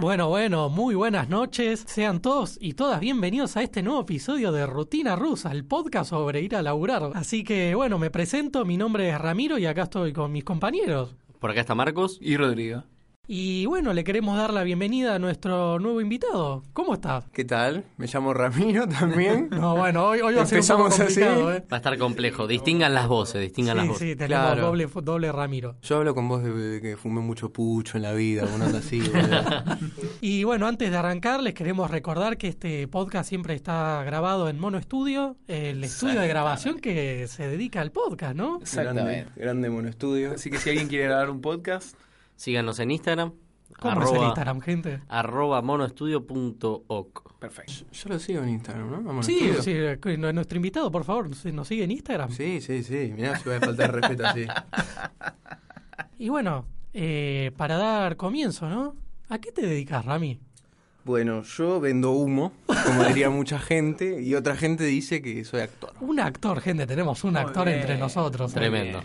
Bueno, bueno, muy buenas noches. Sean todos y todas bienvenidos a este nuevo episodio de Rutina Rusa, el podcast sobre ir a laburar. Así que, bueno, me presento, mi nombre es Ramiro y acá estoy con mis compañeros. Por acá está Marcos. Y Rodrigo. Y bueno, le queremos dar la bienvenida a nuestro nuevo invitado. ¿Cómo estás? ¿Qué tal? Me llamo Ramiro también. No, bueno, hoy, hoy va a ser un poco Empezamos así. ¿eh? Va a estar complejo. Distingan las voces, distingan las voces. sí, tenemos Claro. doble, doble Ramiro. Yo hablo con vos de, de que fumé mucho pucho en la vida, una onda así. Y bueno, antes de arrancar, les queremos recordar que este podcast siempre está grabado en Mono Studio, el estudio de grabación que se dedica al podcast, ¿no? grande, Exactamente. grande monoestudio. Así que si alguien quiere grabar un podcast, Síganos en Instagram. ¿Cómo es el Instagram, gente? Arroba monoestudio.oc. perfecto. Yo lo sigo en Instagram, ¿no? Vamos Sí, sí, eh, nuestro invitado, por favor, ¿nos sigue en Instagram? Sí, sí, sí. Mirá si voy a faltar respeto así. Y bueno, eh, para dar comienzo, ¿no? ¿A qué te dedicas, Rami? Bueno, yo vendo humo, como diría mucha gente, y otra gente dice que soy actor. Un actor, gente, tenemos un Muy actor bien. entre nosotros. Tremendo.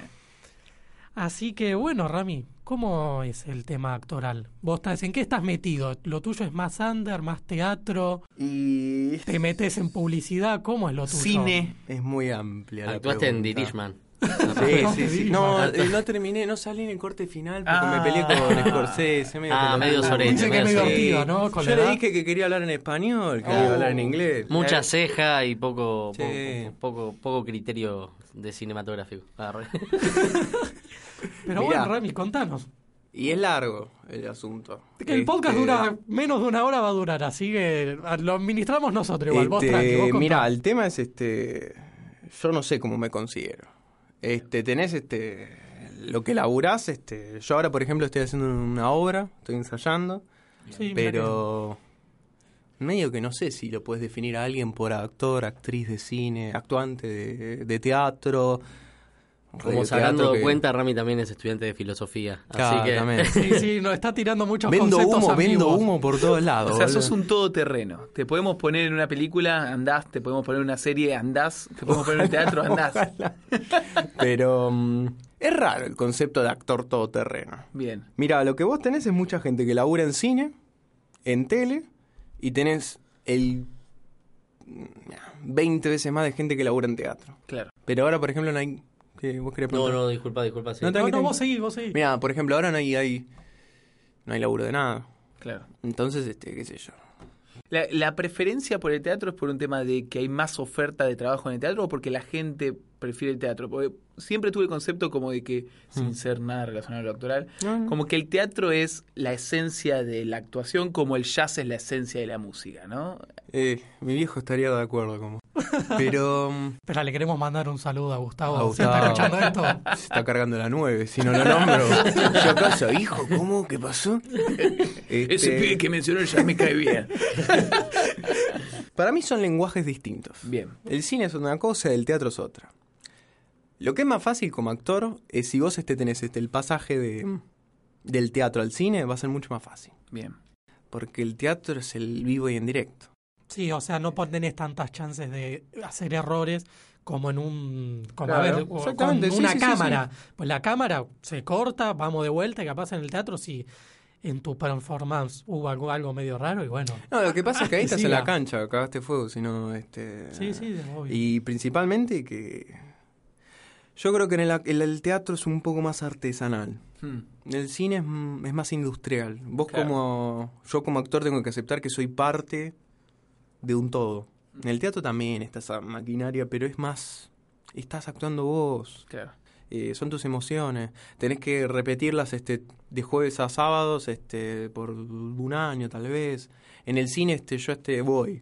Así que bueno, Rami, ¿cómo es el tema actoral? ¿Vos estás, en qué estás metido? ¿Lo tuyo es más under, más teatro? Y ¿Te metes en publicidad? ¿Cómo es lo tuyo? Cine. es muy amplia Actuaste en. Dirishman. Sí, sí, sí. No, Dirishman. eh, no terminé, no salí en el corte final porque Ah. me peleé con Scorsese. Medio Ah, medio Yo le edad. dije que quería hablar en español, que iba a hablar en inglés. Mucha Eh, ceja y poco, Sí. poco, poco, poco criterio de cinematográfico. Pero Mirá. bueno, Rami, contanos. Y es largo el asunto. Que el podcast Este, dura menos de una hora, va a durar, así que lo administramos nosotros igual. Vos este, tranqui, vos el tema es este. Yo no sé cómo me considero. Este, tenés este. Lo que laburás, este. Yo ahora, por ejemplo, estoy haciendo una obra, estoy ensayando, Sí, pero. Medio que no sé si lo puedes definir a alguien por actor, actriz de cine, actuante de, de teatro. Como radioteatro sacando que- cuenta, Rami también es estudiante de filosofía. Claro, así que también. Sí, sí, nos está tirando muchos Vendo conceptos humo, vendo humo por todos lados. O sea, boludo. sos un todoterreno. Te podemos poner en una película, andás. Te podemos poner en una serie, andás. Te podemos poner en un teatro, andás. Ojalá. Pero mm, es raro el concepto de actor todoterreno. Bien. Mira, lo que vos tenés es mucha gente que labura en cine, en tele, y tenés el mm, 20 veces más de gente que labura en teatro. Claro. Pero ahora, por ejemplo, no hay... ¿qué, ¿Vos querés No, preguntar? no, disculpa, disculpa. sí. No, No, no, vos seguís, vos seguís. Mira, por ejemplo, ahora no hay, hay- no hay laburo de nada. Claro. Entonces, este, qué sé yo. La, la preferencia por el teatro es por un tema de que hay más oferta de trabajo en el teatro o porque la gente prefiere el teatro. Porque siempre tuve el concepto como de que, sin ser nada relacionado a lo actoral, No, no. como que el teatro es la esencia de la actuación, como el jazz es la esencia de la música, ¿no? Eh, mi viejo estaría de acuerdo como. Pero mm, Espera, le queremos mandar un saludo a Gustavo. A Si está esto. se está cargando la 9, si no lo nombro. Yo acaso, hijo, ¿cómo? ¿Qué pasó? Ese Este, pibe que mencionó ya me cae bien. Para mí son lenguajes distintos. Bien. El cine es una cosa, el teatro es otra. Lo que es más fácil como actor es si vos este tenés este, el pasaje de, del teatro al cine, va a ser mucho más fácil. Bien. Porque el teatro es el vivo y en directo. Sí, o sea, no tenés tantas chances de hacer errores como en un como a ver, o con sí, una sí, sí, cámara. Pues la cámara se corta, vamos de vuelta y capaz en el teatro si en tu performance hubo algo, algo medio raro y bueno. No, lo que pasa es que ahí estás en la cancha, cagaste fuego, sino este. Sí, sí, obvio. Y principalmente que. Yo creo que en el, teatro es un poco más artesanal. Hmm. El cine es, m- es más industrial. Vos Claro. como... Yo como actor tengo que aceptar que soy parte de un todo. En el teatro también está esa maquinaria, pero es más... Estás actuando vos. Claro. eh, son tus emociones. Tenés que repetirlas este, de jueves a sábados este, por un año tal vez. En el cine este, yo este, voy.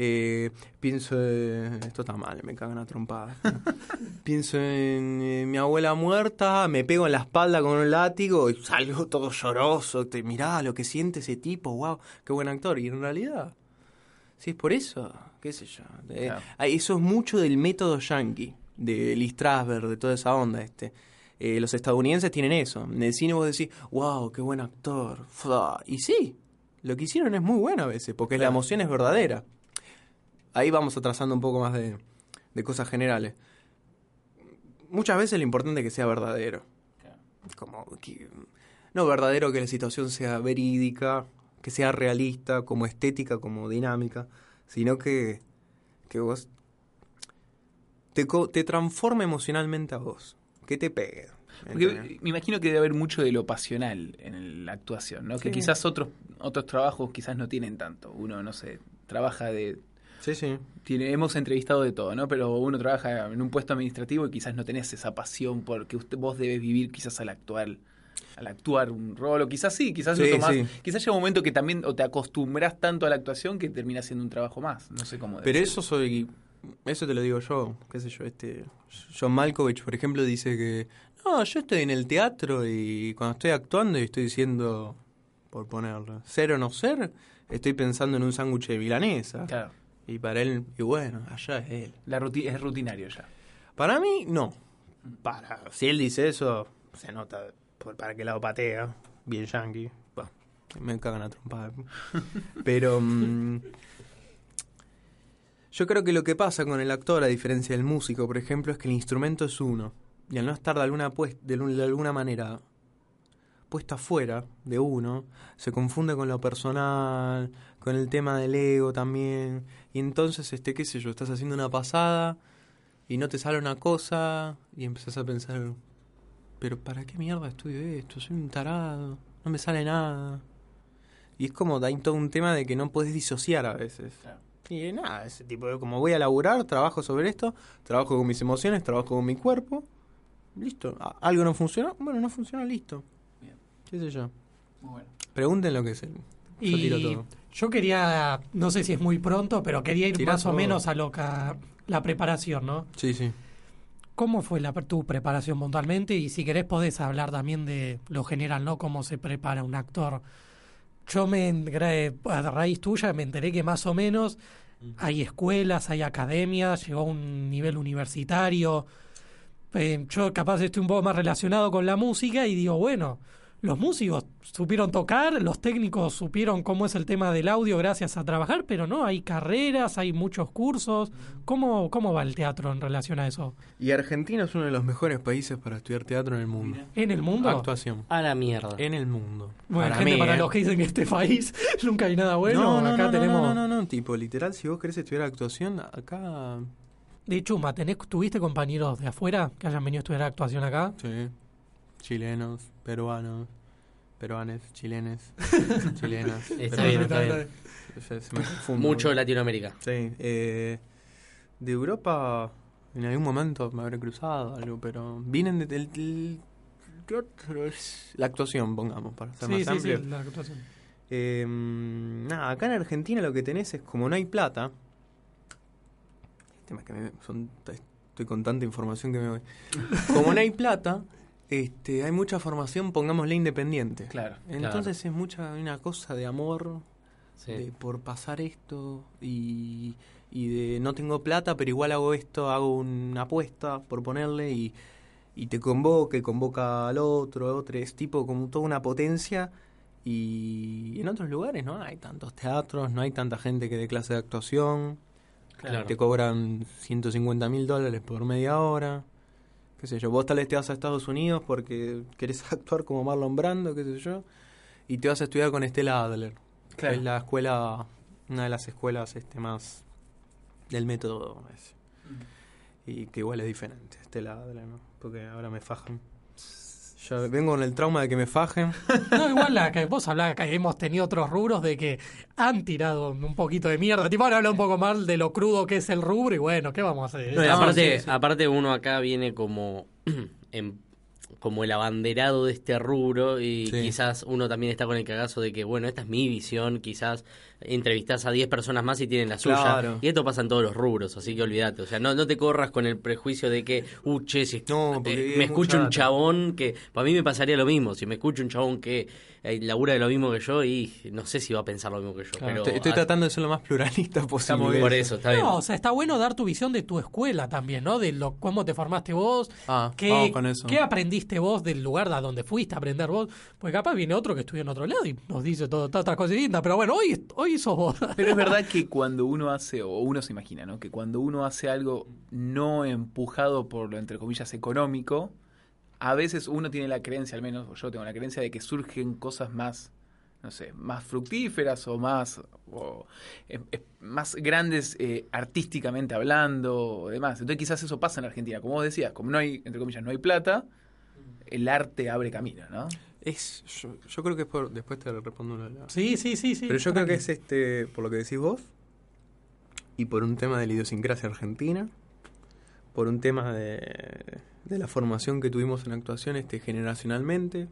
Eh, pienso, eh, esto está mal, me cagan a trompadas. pienso en eh, mi abuela muerta, me pego en la espalda con un látigo y salgo todo lloroso. Te, mirá lo que siente ese tipo, wow, qué buen actor. Y en realidad, si es por eso, qué sé yo. Eh, Claro. Eso es mucho del método yankee, de Lee Strasberg, de toda esa onda. este Eh, los estadounidenses tienen eso. En el cine vos decís, wow, qué buen actor. Y sí, lo que hicieron es muy bueno a veces, porque la emoción es verdadera. Ahí vamos atrasando un poco más de, de cosas generales. Muchas veces lo importante es que sea verdadero. Como que, no verdadero que la situación sea verídica, que sea realista, como estética, como dinámica, sino que, que vos te, te transforme emocionalmente a vos, que te pegue. Porque me imagino que debe haber mucho de lo pasional en la actuación, ¿no? Que quizás otros otros trabajos quizás no tienen tanto. Uno, no sé, trabaja de... Sí, sí. Tiene, hemos entrevistado de todo, ¿no? Pero uno trabaja en un puesto administrativo y quizás no tenés esa pasión porque usted, vos debes vivir quizás al actuar al actuar un rol, o quizás sí, quizás Sí, lo tomás, sí. quizás llega un momento que también o te acostumbras tanto a la actuación que termina siendo un trabajo más, no sé cómo Pero eso soy. Eso te lo digo yo, qué sé yo, este. John Malkovich, por ejemplo, dice que. No, yo estoy en el teatro y cuando estoy actuando y estoy diciendo. Por ponerlo. Ser o no ser, estoy pensando en un sándwich de milanesa. Claro, Y para él, y bueno, allá es él. la ruti- es rutinario ya. Para mí, no. Para. Si él dice eso, se nota por para qué lado patea. Bien yankee. Bah, me cagan a trompada. Pero. mm, yo creo que lo que pasa con el actor, a diferencia del músico, por ejemplo, es que el instrumento es uno. Y al no estar de alguna, pues- de alguna manera puesto afuera de uno, se confunde con lo personal, con el tema del ego también. Y entonces, este, qué sé yo, estás haciendo una pasada y no te sale una cosa y empezás a pensar, pero ¿para qué mierda estudio esto? Soy un tarado, no me sale nada. Y es como, hay todo un tema de que no puedes disociar a veces. Claro. Y nada, ese tipo de, como voy a laburar, trabajo sobre esto, trabajo con mis emociones, trabajo con mi cuerpo, listo. ¿Algo no funciona? Bueno, no funciona, listo. ¿Qué sé yo? Muy bueno. Pregunten lo que es. Yo tiro Y todo. yo quería, no sé si es muy pronto, pero quería ir Tirá más o menos a lo que la preparación, ¿no? Sí, sí. ¿Cómo fue la, tu preparación puntualmente? Y si querés podés hablar también de lo general, ¿no? Cómo se prepara un actor. Yo me a raíz tuya me enteré que más o menos hay escuelas, hay academias, llegó a un nivel universitario. Eh, yo capaz estoy un poco más relacionado con la música y digo, bueno, los músicos supieron tocar, los técnicos supieron cómo es el tema del audio gracias a trabajar, pero no, hay carreras, hay muchos cursos. ¿Cómo, cómo va el teatro en relación a eso? Y Argentina es uno de los mejores países para estudiar teatro en el mundo. ¿En el mundo? Actuación. A la mierda. En el mundo. Bueno, Para gente, mí, para ¿eh? los que dicen que este país nunca hay nada bueno, no, no, acá no, tenemos... no, no, no, no, tipo, literal, si vos querés estudiar actuación, acá... De Chuma, ¿tenés, ¿tuviste compañeros de afuera que hayan venido a estudiar actuación acá? Sí. Chilenos, peruanos, peruanes, chilenes, chilenas. Está bien, está bien. Se- se me confunde. Mucho Latinoamérica. Sí, eh, de Europa en algún momento me habré cruzado algo, pero vienen de, del- del- ¿qué otro es? la actuación, pongamos, para ser Sí, más sí, amplio. sí, la actuación. Eh, nada, acá en Argentina lo que tenés es como no hay plata. El tema es que me- son- estoy con tanta información que me voy. Como no hay plata, este, hay mucha formación, pongámosle independiente. Claro. Entonces es mucha una cosa de amor, Sí. de por pasar esto y, y de no tengo plata, pero igual hago esto, hago una apuesta por ponerle y, y te convoca y convoca al otro, a otro, es tipo como toda una potencia y en otros lugares no hay tantos teatros, no hay tanta gente que dé clase de actuación, Claro. te cobran 150 mil dólares por media hora. Qué sé yo, vos tal vez te vas a Estados Unidos porque querés actuar como Marlon Brando, qué sé yo, y te vas a estudiar con Estela Adler. Claro. Es la escuela, una de las escuelas este más del método ese. Y que igual es diferente, Estela Adler, ¿no? Porque ahora me fajan. Yo vengo con el trauma de que me fajen. No, igual la que vos hablás que hemos tenido otros rubros de que han tirado un poquito de mierda. Tipo, ahora habla un poco más de lo crudo que es el rubro y bueno, ¿qué vamos a hacer? No, aparte, sí, sí. aparte uno acá viene como en- como el abanderado de este rubro y Sí. quizás uno también está con el cagazo de que, bueno, esta es mi visión, quizás entrevistas a 10 personas más y tienen la suya. Y esto pasa en todos los rubros, así que olvídate. O sea, no, no te corras con el prejuicio de que, uh, che, si No, eh, es me escucho mucha un chabón que, para mí me pasaría lo mismo, si me escucho un chabón que labura de lo mismo que yo y no sé si va a pensar lo mismo que yo. Claro, pero estoy, estoy tratando de ser lo más pluralista posible. Por eso, está bien. No, o sea, está bueno dar tu visión de tu escuela también, ¿no? De lo, cómo te formaste vos, Ah, qué, vamos con eso. qué aprendiste vos del lugar a donde fuiste a aprender vos, pues capaz viene otro que estudia en otro lado y nos dice todas otras cosas distintas, pero bueno, hoy, hoy sos vos. Pero es verdad que cuando uno hace, o uno se imagina, ¿no? Que cuando uno hace algo no empujado por lo, entre comillas, económico, a veces uno tiene la creencia, al menos o yo tengo la creencia de que surgen cosas más, no sé, más fructíferas o más, o, eh, eh, más grandes eh, artísticamente hablando o demás. Entonces quizás eso pasa en Argentina. Como vos decías, como no hay, entre comillas, no hay plata, el arte abre camino, ¿no? Es, yo, yo creo que es por. Después te respondo una. la- Sí, sí, sí, sí. Pero yo creo que es este, por lo que decís vos, y por un tema de la idiosincrasia argentina, por un tema de, de la formación que tuvimos en actuación este, generacionalmente.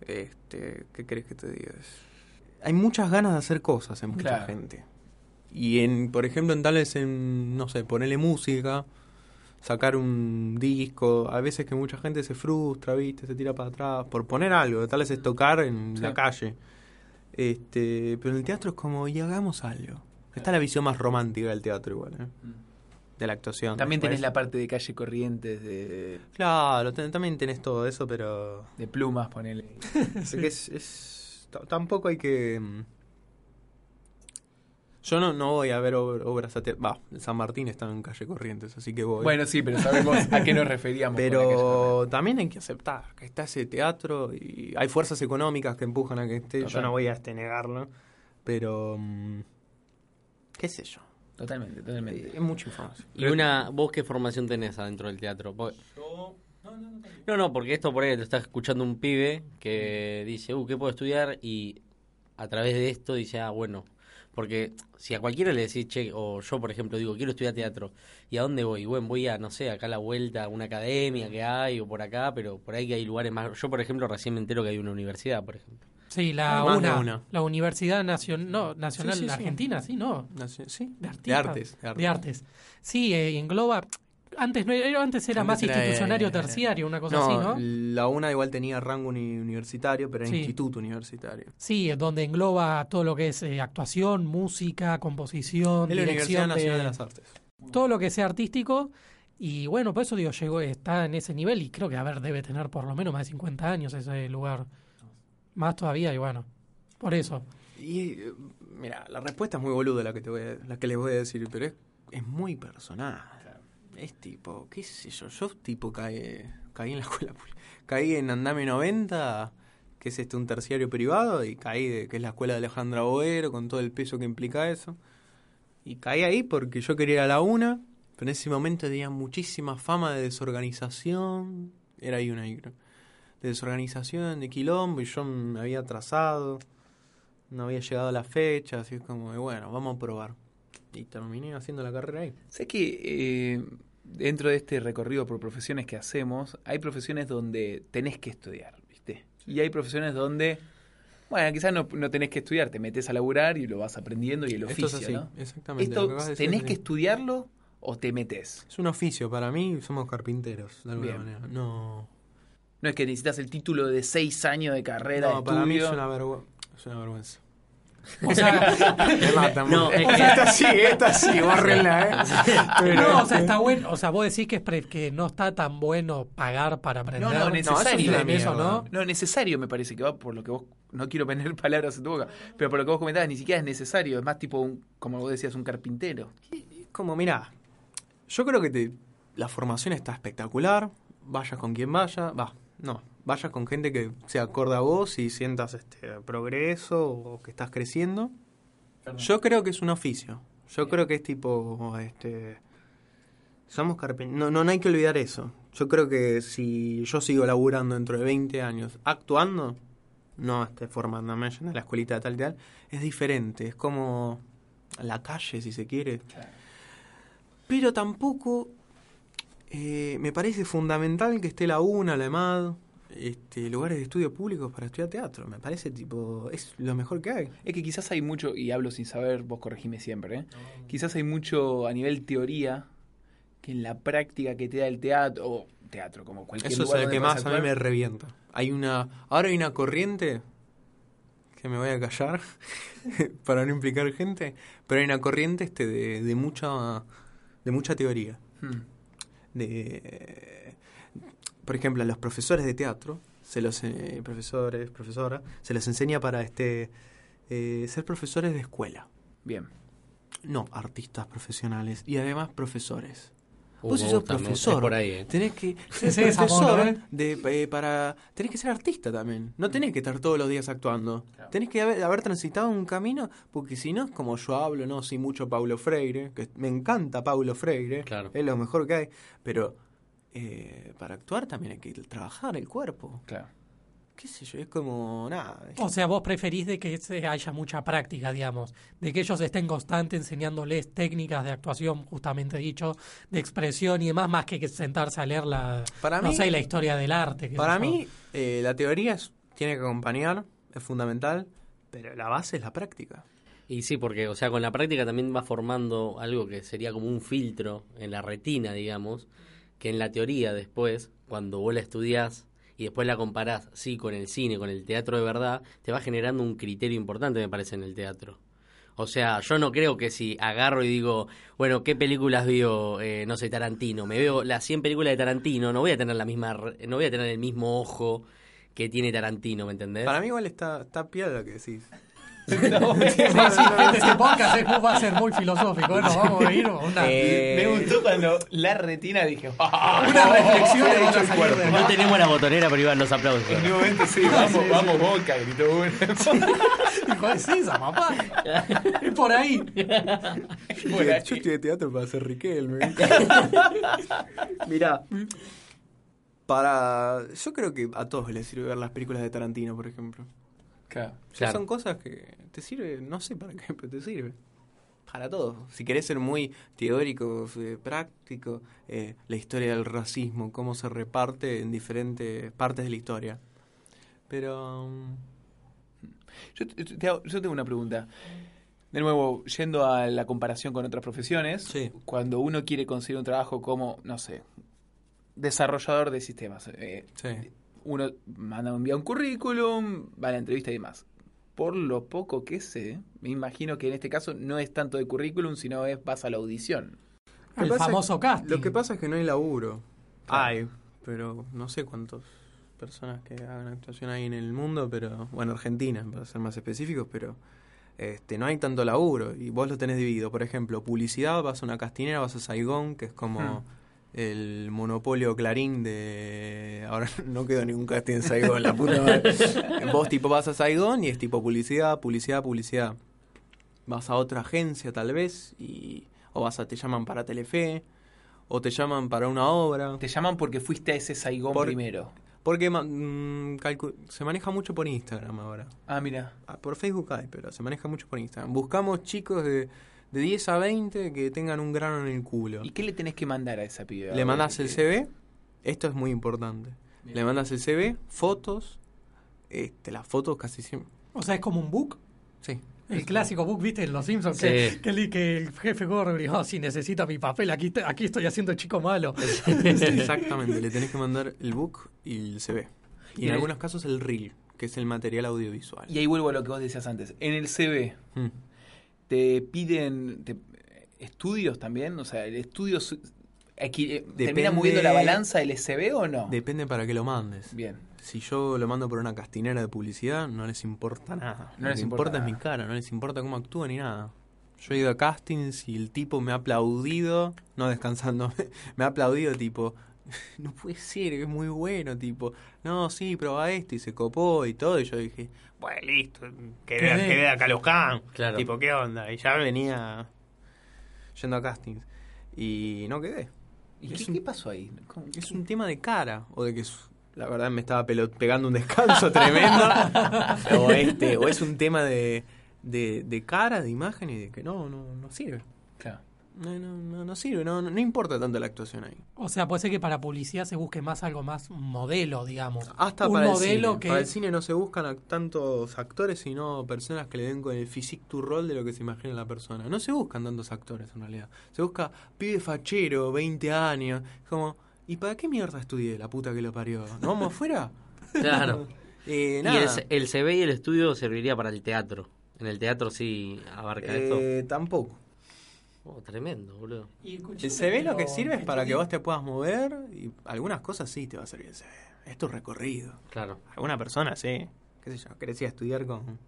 Este, ¿Qué querés que te diga? Hay muchas ganas de hacer cosas en mucha Claro. gente. Y en, por ejemplo, en tales en, no sé, ponerle música, sacar un disco, a veces que mucha gente se frustra, viste, se tira para atrás, por poner algo, tal vez es tocar en Sí. la calle. Este, pero en el teatro es como, y hagamos algo. Está la visión más romántica del teatro igual, ¿eh? De la actuación. También tenés Después- la parte de calle Corrientes, de, Claro, ten- también tenés todo eso, pero... de plumas, ponele. es, tampoco hay que... mm, Yo no, no voy a ver ob- obras a teatro. Va, San Martín está en calle Corrientes, así que voy. Bueno, sí, pero sabemos a qué nos referíamos. Pero también hay que aceptar que está ese teatro y hay fuerzas económicas que empujan a que esté. Yo no voy a este negarlo, pero mm, qué sé yo. Totalmente, totalmente. Es mucha información. ¿Y una, vos qué formación tenés adentro del teatro? Porque- No, no, porque esto por ahí lo está escuchando un pibe que dice, uh, ¿qué puedo estudiar? Y a través de esto dice, ah, bueno, porque si a cualquiera le decís, che, o yo por ejemplo digo, quiero estudiar teatro, ¿y a dónde voy? Bueno, voy a, no sé, acá a la vuelta, a una academia que hay, o por acá, pero por ahí que hay lugares más... Yo, por ejemplo, recién me entero que hay una universidad, por ejemplo. Sí, la Más de una, la Universidad Nacion- no, Nacional Sí, sí, sí. Argentina, sí, ¿no? Naci- Sí, De, artes. De artes. Sí, eh, engloba... Antes no era, antes era más era, institucionario eh, terciario, una cosa no, así, ¿no? la una igual tenía rango uni- universitario, pero era Sí. instituto universitario. Sí, eh, donde engloba todo lo que es eh, actuación, música, composición, Es la Universidad dirección Nacional de de, las Artes. todo lo que sea artístico. Y bueno, por eso digo, llegó, está en ese nivel y creo que, a ver, debe tener por lo menos más de 50 años ese lugar. Más todavía y bueno, por eso. Y eh, mira, la respuesta es muy boluda la que te voy a- la que les voy a decir, pero es, es muy personal. Es tipo, qué sé yo, yo tipo caí, caí en la escuela, pública. caí en Andame 90, que es este un terciario privado, y caí de que es la escuela de Alejandra Boero, con todo el peso que implica eso. Y caí ahí porque yo quería ir a la una, pero en ese momento tenía muchísima fama de desorganización. Era ahí una, ahí, creo. De desorganización, de quilombo, y yo me había atrasado no había llegado a la fecha, así es como bueno, vamos a probar. Y terminé haciendo la carrera ahí. Sé que eh, dentro de este recorrido por profesiones que hacemos, hay profesiones donde tenés que estudiar, ¿viste? Y hay profesiones donde, bueno, quizás no, no tenés que estudiar, te metes a laburar y lo vas aprendiendo y el Esto oficio, es así, ¿no? exactamente. Esto, que ¿tenés es que estudiarlo o te metes? Es un oficio, para mí somos carpinteros, de alguna Bien. manera. No, No es que necesitas el título de seis años de carrera no de para mí es una, vergüenza es una vergüenza. O sea, Me matan. No, es o que- sea, esta sí, esta sí, bórrenla, ¿eh? Pero- no, o sea, está bueno. O sea, vos decís que, es pre- que no está tan bueno pagar para aprender. No, no, necesario. eso, es eso, ¿no? No, necesario me parece que va por lo que vos, no quiero poner palabras en tu boca, pero por lo que vos comentabas, ni siquiera es necesario, es más tipo, un, como vos decías, un carpintero. como, mirá, yo creo que te, la formación está espectacular, vayas con quien vaya, va, no, vayas con gente que se acorde a vos y sientas este progreso o que estás creciendo. Yo creo que es un oficio, yo creo que es tipo, este, somos carpinteros, no, no, no hay que olvidar eso. Yo creo que si yo sigo laburando dentro de 20 años, actuando, no esté formándome en la escuelita de tal y tal, es diferente, es como la calle, si se quiere. Pero tampoco eh, me parece fundamental que esté la UNA, la EMAD, este, lugares de estudio públicos para estudiar teatro. Me parece tipo, es lo mejor que hay. Es que quizás hay mucho, y hablo sin saber, vos corregime siempre, ¿eh? quizás hay mucho a nivel teoría que en la práctica que te da el teatro, o teatro, como cualquier Eso es lugar donde que más a mí me revienta. Hay una, ahora hay una corriente que me voy a callar para no implicar gente, pero hay una corriente este de, de mucha de mucha teoría. Hmm. De, por ejemplo, a los profesores de teatro, se los eh, profesores, profesora, se les enseña para este eh, ser profesores de escuela, Bien. no artistas profesionales y además profesores. Vos me si sos profesor, es por ahí, eh. tenés que ser sí, profesor ¿eh? de, eh, para tenés que ser artista también. No tenés que estar todos los días actuando. Tenés que haber, haber transitado un camino, porque si no, como yo hablo, no soy mucho Paulo Freire, que me encanta Paulo Freire, Claro. es lo mejor que hay, pero eh, para actuar también hay que trabajar el cuerpo. Claro. Qué sé yo, es como nada. O sea, vos preferís de que se haya mucha práctica, digamos, de que ellos estén constantes enseñándoles técnicas de actuación, justamente dicho, de expresión y demás, más que, sentarse a leer la, Para no mí- sé, la historia del arte. Para mí, eh, la teoría es- tiene que acompañar, es fundamental, pero la base es la práctica. Y sí, porque, o sea, con la práctica también va formando algo que sería como un filtro en la retina, digamos, que en la teoría después, cuando vos la estudiás y después la comparás, sí, con el cine, con el teatro de verdad, te va generando un criterio importante, me parece, en el teatro. O sea, yo no creo que si agarro y digo, bueno, ¿qué películas vio, eh, no sé, Tarantino? Me veo las 100 películas de Tarantino, no voy a tener la misma, no voy a tener el mismo ojo que tiene Tarantino, ¿me entendés? Para mí igual está, está piola lo que decís. Sí, sí, este podcast es- va a ser muy filosófico. Bueno, vamos a ir a una... Eh, Me gustó cuando la retina dije, Una reflexión de hecho el cuerpo. de- No tenemos la botonera, pero iban los aplausos. En un momento sí, vamos, vamos Boca, gritó uno. Hijo de César, papá. Es por ahí. Por ahí. Yo estudié teatro para ser Riquelme. Mirá, para. Yo creo que a todos les sirve ver las películas de Tarantino, por ejemplo. Claro. O sea, Claro. Son cosas que te sirve, no sé para qué, pero te sirve. Para todo. Si querés ser muy teórico, eh, práctico, eh, la historia del racismo, cómo se reparte en diferentes partes de la historia. Pero. um, Yo, te- te hago- yo tengo una pregunta. De nuevo, yendo a la comparación con otras profesiones, Sí. cuando uno quiere conseguir un trabajo como, no sé, desarrollador de sistemas, eh, Sí. Uno manda envía un currículum, va a la entrevista y demás. Por lo poco que sé, me imagino que en este caso no es tanto de currículum, sino es vas a la audición. El famoso es- casting. Lo que pasa es que no hay laburo. Claro. Hay, pero no sé cuántas personas que hagan actuación hay en el mundo, pero bueno, Argentina, para ser más específicos, pero este no hay tanto laburo y vos lo tenés dividido. Por ejemplo, publicidad, vas a una castinera, vas a Saigón, que es como Hmm. El monopolio Clarín de... Ahora no quedó ningún casting en Saigón, la puta madre. Vos tipo vas a Saigón y es tipo publicidad, publicidad, publicidad. Vas a otra agencia tal vez y o vas a te llaman para Telefe o te llaman para una obra. Te llaman porque fuiste a ese Saigón Por- primero. Porque mm, calcu- se maneja mucho por Instagram ahora. Ah, mira. Ah, Por Facebook hay, pero se maneja mucho por Instagram. Buscamos chicos de, de 10 a 20 que tengan un grano en el culo. ¿Y qué le tenés que mandar a esa piba? Le mandas el Porque- CV, esto es muy importante. Le mandas el CV, fotos, este, las fotos casi siempre. O sea, es como un book. Sí. El clásico book, ¿viste? En Los Simpsons. Que, Sí. que, el- que el jefe Gorgory, oh, si necesita mi papel, aquí, te- aquí estoy haciendo chico malo. Exactamente, le tenés que mandar el book y el CV. Y Y en el- algunos casos el reel, que es el material audiovisual. Y ahí vuelvo a lo que vos decías antes. En el CV, Mm. ¿Te piden te- estudios también? O sea, ¿el estudio equi- eh, termina moviendo la balanza del SV o no? Depende para que lo mandes. Bien. Si yo lo mando por una castinera de publicidad, no les importa nada. No lo les que importa importa es mi cara, no les importa cómo actúa ni nada. Yo he ido a castings y el tipo me ha aplaudido, no descansando, me ha aplaudido tipo, no puede ser, es muy bueno, tipo, no, sí, prueba esto y se copó y todo. Y yo dije, bueno, listo, que vea, Quedé. que vea Caloscan. Claro. Tipo, ¿qué onda? Y ya venía yendo a castings y no quedé. ¿Y qué, un- qué pasó ahí? ¿Cómo- Es un tema de cara, o de que la verdad me estaba pegando un descanso tremendo, o, este, o es un tema de, de, de cara, de imagen y de que no, no, no sirve. Claro. No, no, no, no sirve, no, no, no importa tanto la actuación ahí. O sea, puede ser que para publicidad se busque más algo más modelo, digamos. Hasta un para el modelo cine. que. Para el cine no se buscan a tantos actores, sino personas que le den con el physique to rol de lo que se imagina la persona. No se buscan tantos actores en realidad. Se busca pibe fachero, 20 años. Como, ¿y para qué mierda estudié la puta que lo parió? ¿No vamos afuera? Claro. Eh, Y nada. el, el CV y el estudio serviría para el teatro. En el teatro sí abarca esto. Eh, tampoco. Oh, tremendo, boludo. El CV lo que sirve es para que vos te puedas mover y algunas cosas sí te va a servir el CV. Es tu recorrido. Claro. Alguna persona, sí. ¿Qué sé yo? Querés ir a estudiar con...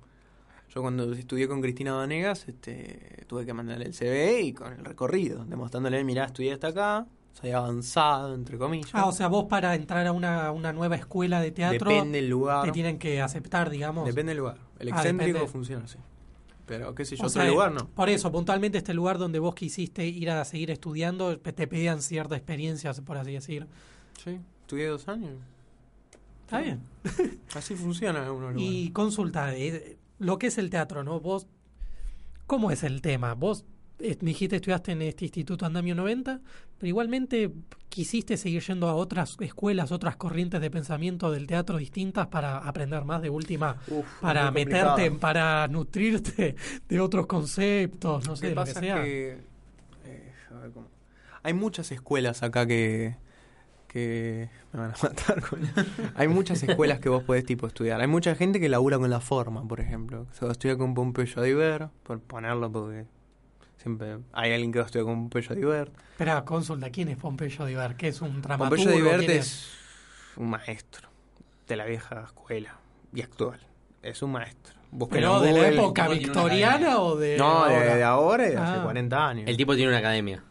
Yo cuando estudié con Cristina Vanegas, este, tuve que mandarle el CV y con el recorrido, demostrándole, mirá, estudié hasta acá, soy avanzado, entre comillas. Ah, o sea, vos para entrar a una, una nueva escuela de teatro Depende del lugar. te tienen que aceptar, digamos. Depende del lugar. El Ah, excéntrico funciona así. Pero qué sé yo, O otro sea, lugar no. Por eso, puntualmente este lugar donde vos quisiste ir a seguir estudiando, te pedían cierta experiencia, por así decir. Sí, estudié dos años. Está bien. Así funciona en algunos lugares. Y consulta, eh, lo que es el teatro, ¿no? Vos, ¿cómo es el tema? Vos me dijiste estudiaste en este instituto Andamio 90, pero igualmente quisiste seguir yendo a otras escuelas, otras corrientes de pensamiento del teatro distintas para aprender más de última, Uf, para meterte, para nutrirte de otros conceptos, no sé, lo que pasa sea. que, eh, a ver cómo- hay muchas escuelas acá que que me van a matar con hay muchas escuelas que vos podés tipo estudiar. Hay mucha gente que labura con la forma por ejemplo. Se va a estudiar con Pompeyo Diver por ponerlo porque siempre hay alguien que va a estudiar con Pompeyo Diver Espera, consulta, ¿quién es Pompeyo Diver? ¿Qué es un dramaturgo? Pompeyo Diver ¿Quién es un maestro de la vieja escuela y actual es un maestro ¿Pero de la época victoriana o de no de, ahora? de ahora y de hace Ah. 40 años El tipo tiene una academia.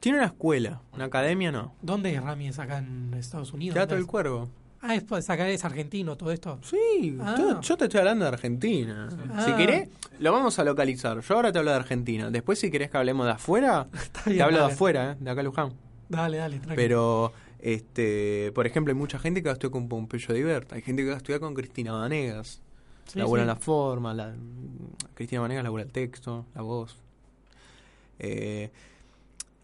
tiene una escuela una academia no ¿Dónde es Rami? ¿Es acá en Estados Unidos? Teatro ¿Dónde del es? Cuervo Ah, es, acá es argentino todo esto. Sí, Ah. yo, yo te estoy hablando de Argentina. Ah. Si querés, lo vamos a localizar. Yo ahora te hablo de Argentina. Después, si querés que hablemos de afuera, te hablo de afuera, ¿eh? de acá Luján. Dale, dale, tranquilo. Pero, este, por ejemplo, hay mucha gente que va a estudiar con Pompeyo Divert. Hay gente que va a estudiar con Cristina Vanegas. Sí, labura sí. la forma, la, Cristina Vanegas labura el texto, la voz. Eh,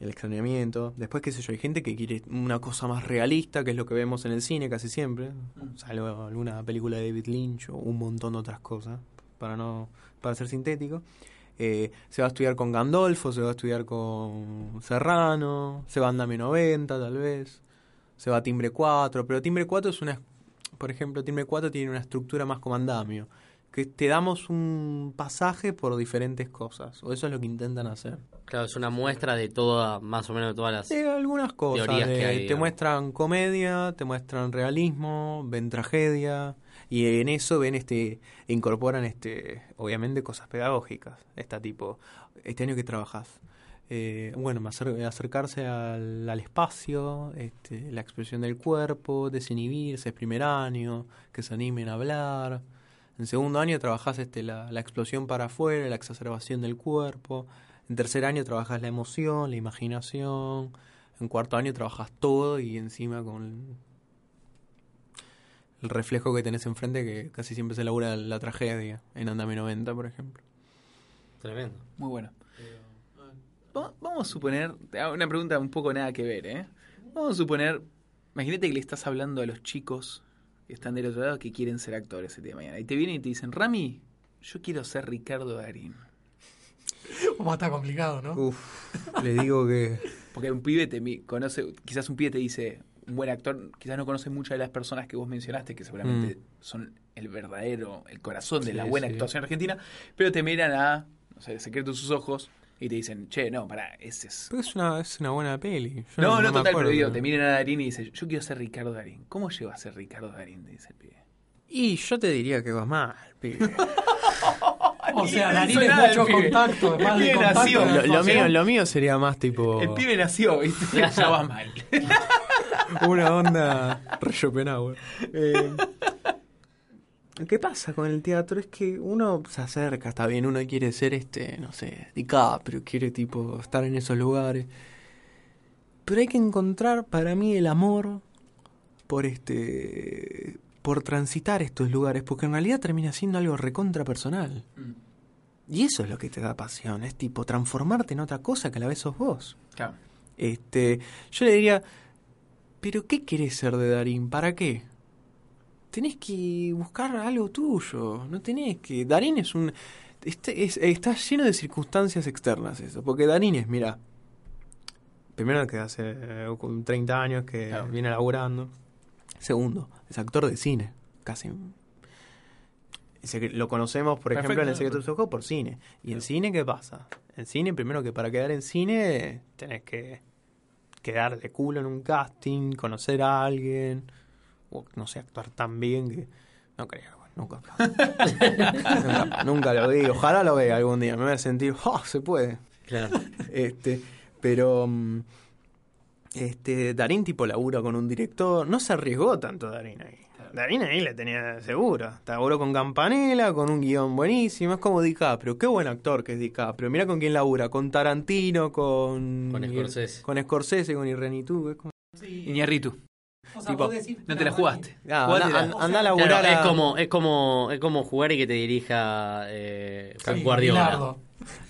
el extrañamiento. Después, qué sé yo, hay gente que quiere una cosa más realista, que es lo que vemos en el cine casi siempre. Salvo alguna película de David Lynch o un montón de otras cosas, para no para ser sintético. Eh, se va a estudiar con Gandolfo, se va a estudiar con Serrano, se va a Andame 90 tal vez, se va a Timbre 4, pero Timbre 4 es una, por ejemplo, Timbre 4 tiene una estructura más como Andamio, que te damos un pasaje por diferentes cosas, o eso es lo que intentan hacer. Claro, es una muestra de toda, más o menos de todas las... Sí, algunas cosas. Teorías que de- hay, te digamos. muestran comedia, te muestran realismo, ven tragedia y en eso ven este incorporan este obviamente cosas pedagógicas. Está tipo este año que trabajas. Eh, bueno, acer- acercarse al, al espacio, este, la expresión del cuerpo, desinhibirse, es primer año, que se animen a hablar. En segundo año trabajas este, la, la explosión para afuera, la exacerbación del cuerpo. En tercer año trabajas la emoción, la imaginación. En cuarto año trabajas todo y encima con el reflejo que tenés enfrente, que casi siempre se labura la tragedia. En Andame 90, por ejemplo. Tremendo. Muy bueno. Va- Vamos a suponer, te hago una pregunta un poco nada que ver, ¿eh? Vamos a suponer, imagínate que le estás hablando a los chicos están del otro lado que quieren ser actores el día de mañana. Y te vienen y te dicen, Rami, yo quiero ser Ricardo Darín. Como está complicado, ¿no? Uf, le digo que. Porque un pibe te conoce, quizás un pibe te dice, un buen actor, quizás no conoce muchas de las personas que vos mencionaste, que seguramente son el verdadero, el corazón de la buena sí. actuación argentina, pero te miran a, no sé, el secreto de sus ojos y te dicen, che, no, pará, ese es... Pero es una, es una buena peli. Yo No, no, total, acuerdo, pero digo, te miran a Darín y dicen, yo quiero ser Ricardo Darín. ¿Cómo llego a ser Ricardo Darín? Te dice el pibe. Y yo te diría que vas mal, pibe. O sea, Darín es mucho contacto, más de pibe contacto. nació. lo, lo mío, lo mío sería más tipo. El pibe nació, ¿viste? ya va mal. Una onda re Schopenhauer. Eh, ¿Qué pasa con el teatro? Es que uno se acerca, está bien, uno quiere ser este, no sé, DiCaprio, quiere tipo estar en esos lugares. Pero hay que encontrar para mí el amor por este por transitar estos lugares, porque en realidad termina siendo algo recontra personal. Y eso es lo que te da pasión, es tipo transformarte en otra cosa que a la vez sos vos. Claro. Este, yo le diría, ¿pero qué querés ser de Darín? ¿Para qué? Tenés que buscar algo tuyo, no tenés que... Darín es un... Este, es- está lleno de circunstancias externas eso, porque Darín es, mira, primero que hace eh, con 30 años que Claro. viene laburando, segundo, es actor de cine, casi... Lo conocemos, por ejemplo, en El secreto de sus ojos por cine. ¿Y en cine qué pasa? En cine, primero que para quedar en cine, tenés que quedar de culo en un casting, conocer a alguien, o no sé, actuar tan bien que. No creo, nunca. nunca, nunca lo vi. Ojalá lo vea algún día. Me voy a sentir, ¡oh! Se puede. Claro. Este, pero mm, este, Darín tipo labura con un director, no se arriesgó tanto Darín ahí. Darín ahí la tenía segura. Laburó con Campanella, con un guion buenísimo. Es como DiCaprio. Qué buen actor que es DiCaprio. Mira con quién labura. Con Tarantino, con... Con Scorsese. Con Scorsese, con Irrenitu. Como... Iñarritu. O sea, Tipo, No te la jugaste. Anda, anda a laburar Claro, a- es como es como es como jugar y que te dirija eh, Sí, Guardiola. Bilardo.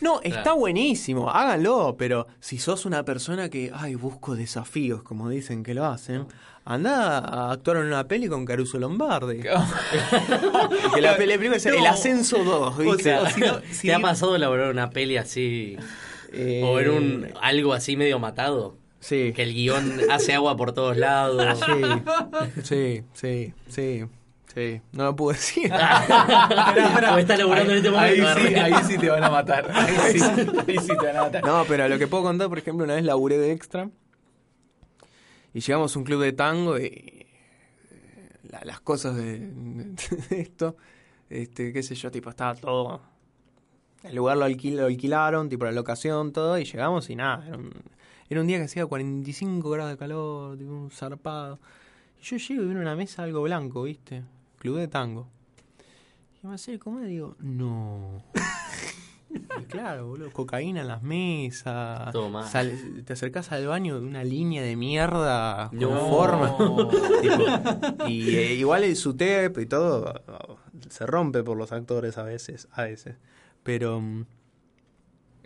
No, está Claro. buenísimo, háganlo, pero si sos una persona que, ay, busco desafíos, como dicen que lo hacen, anda a actuar en una peli con Caruso Lombardi. que la peli primero es El Ascenso 2, ¿viste? sea, O si no, si ¿Te ha pasado elaborar una peli así Eh, o en un algo así medio matado? Sí. Que el guion hace agua por todos lados. Sí, sí, sí, sí, sí. No lo puedo decir. o está laburando en este Ahí momento. sí, ahí sí te van a matar. Ahí sí, ahí sí te van a matar. No, pero lo que puedo contar, por ejemplo, una vez laburé de extra y llegamos a un club de tango y eh, la- las cosas de, de esto, este, qué sé yo, tipo, estaba todo... El lugar lo, alquil- lo alquilaron, tipo la locación, todo, y llegamos y nada, era un, era un día que hacía 45 grados de calor, tipo un zarpado. Y yo llego y veo en una mesa algo blanco, ¿viste? Club de tango. Y me acerco y digo, no. Y claro, boludo, cocaína en las mesas. Todo mal. sale- te acercás al baño de una línea de mierda con No. forma. Tipo, y eh, igual el SUTEP y todo se rompe por los actores a veces, a veces. Pero mm,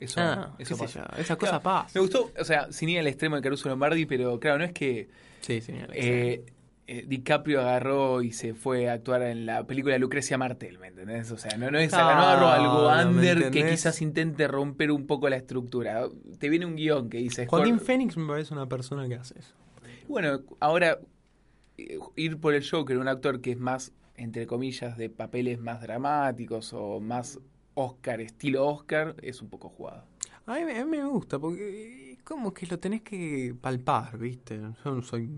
Eso, ah, eso qué sé pasa. yo, esas cosas Claro, pasan. Me gustó, o sea, sin ir al extremo de Caruso Lombardi, pero claro, no es que Sí, eh, eh, DiCaprio agarró y se fue a actuar en la película Lucrecia Martel, ¿me entendés? O sea, no, no, es, no agarró algo Claro, ¿me under que quizás intente romper un poco la estructura. Te viene un guion que dice... Joaquín Fénix me parece una persona que hace eso. Bueno, ahora eh, ir por el Joker, un actor que es más, entre comillas, de papeles más dramáticos o más Oscar, estilo Oscar, es un poco jugado. A mí, me- a mí me gusta porque como que lo tenés que palpar, ¿viste? Yo no soy...